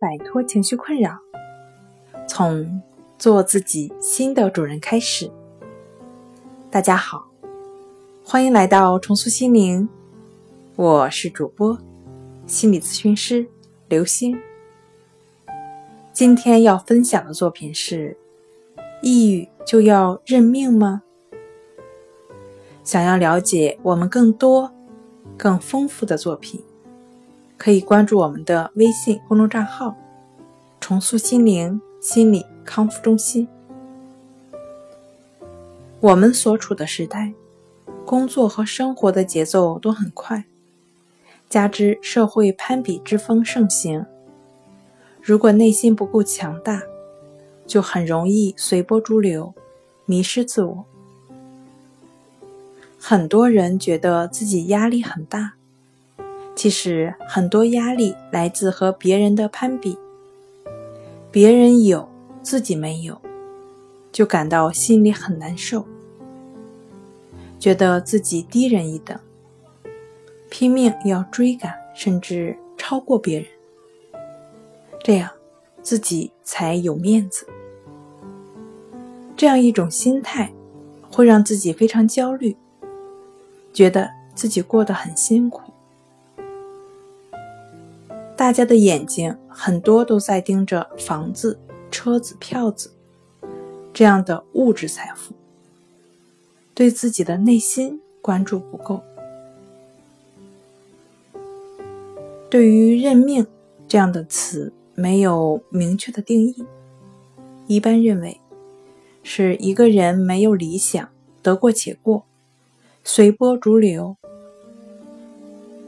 摆脱情绪困扰，从做自己新的主人开始。大家好，欢迎来到重塑心灵，我是主播心理咨询师刘星。今天要分享的作品是：抑郁就要认命吗？想要了解我们更多、更丰富的作品。可以关注我们的微信公众账号“重塑心灵心理康复中心”。我们所处的时代，工作和生活的节奏都很快，加之社会攀比之风盛行，如果内心不够强大，就很容易随波逐流，迷失自我。很多人觉得自己压力很大。其实很多压力来自和别人的攀比，别人有自己没有，就感到心里很难受，觉得自己低人一等，拼命要追赶甚至超过别人，这样自己才有面子。这样一种心态会让自己非常焦虑，觉得自己过得很辛苦。大家的眼睛很多都在盯着房子、车子、票子这样的物质财富，对自己的内心关注不够。对于“认命”这样的词，没有明确的定义。一般认为，是一个人没有理想，得过且过，随波逐流，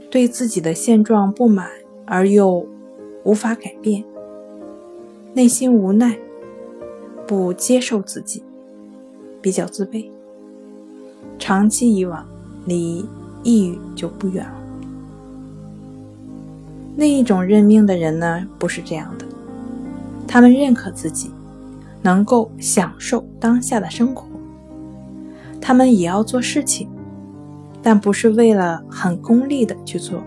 对自己的现状不满。而又无法改变，内心无奈，不接受自己，比较自卑，长期以往，离抑郁就不远了。另一种认命的人呢，不是这样的，他们认可自己，能够享受当下的生活，他们也要做事情，但不是为了很功利的去做。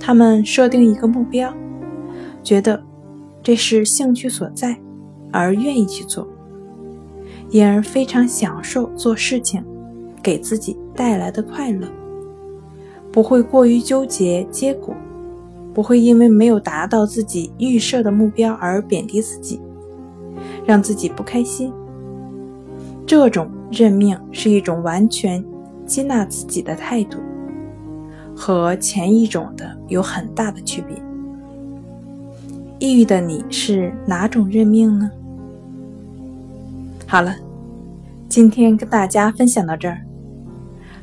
他们设定一个目标，觉得这是兴趣所在，而愿意去做，因而非常享受做事情给自己带来的快乐，不会过于纠结结果，不会因为没有达到自己预设的目标而贬低自己，让自己不开心。这种认命是一种完全接纳自己的态度。和前一种的有很大的区别。抑郁的你是哪种认命呢？好了，今天跟大家分享到这儿。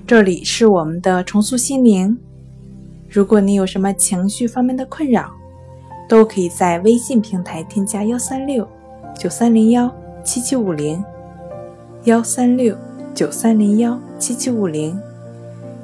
这里是我们的重塑心灵。如果你有什么情绪方面的困扰，都可以在微信平台添加幺三六九三零幺七七五零幺三六九三零幺七七五零。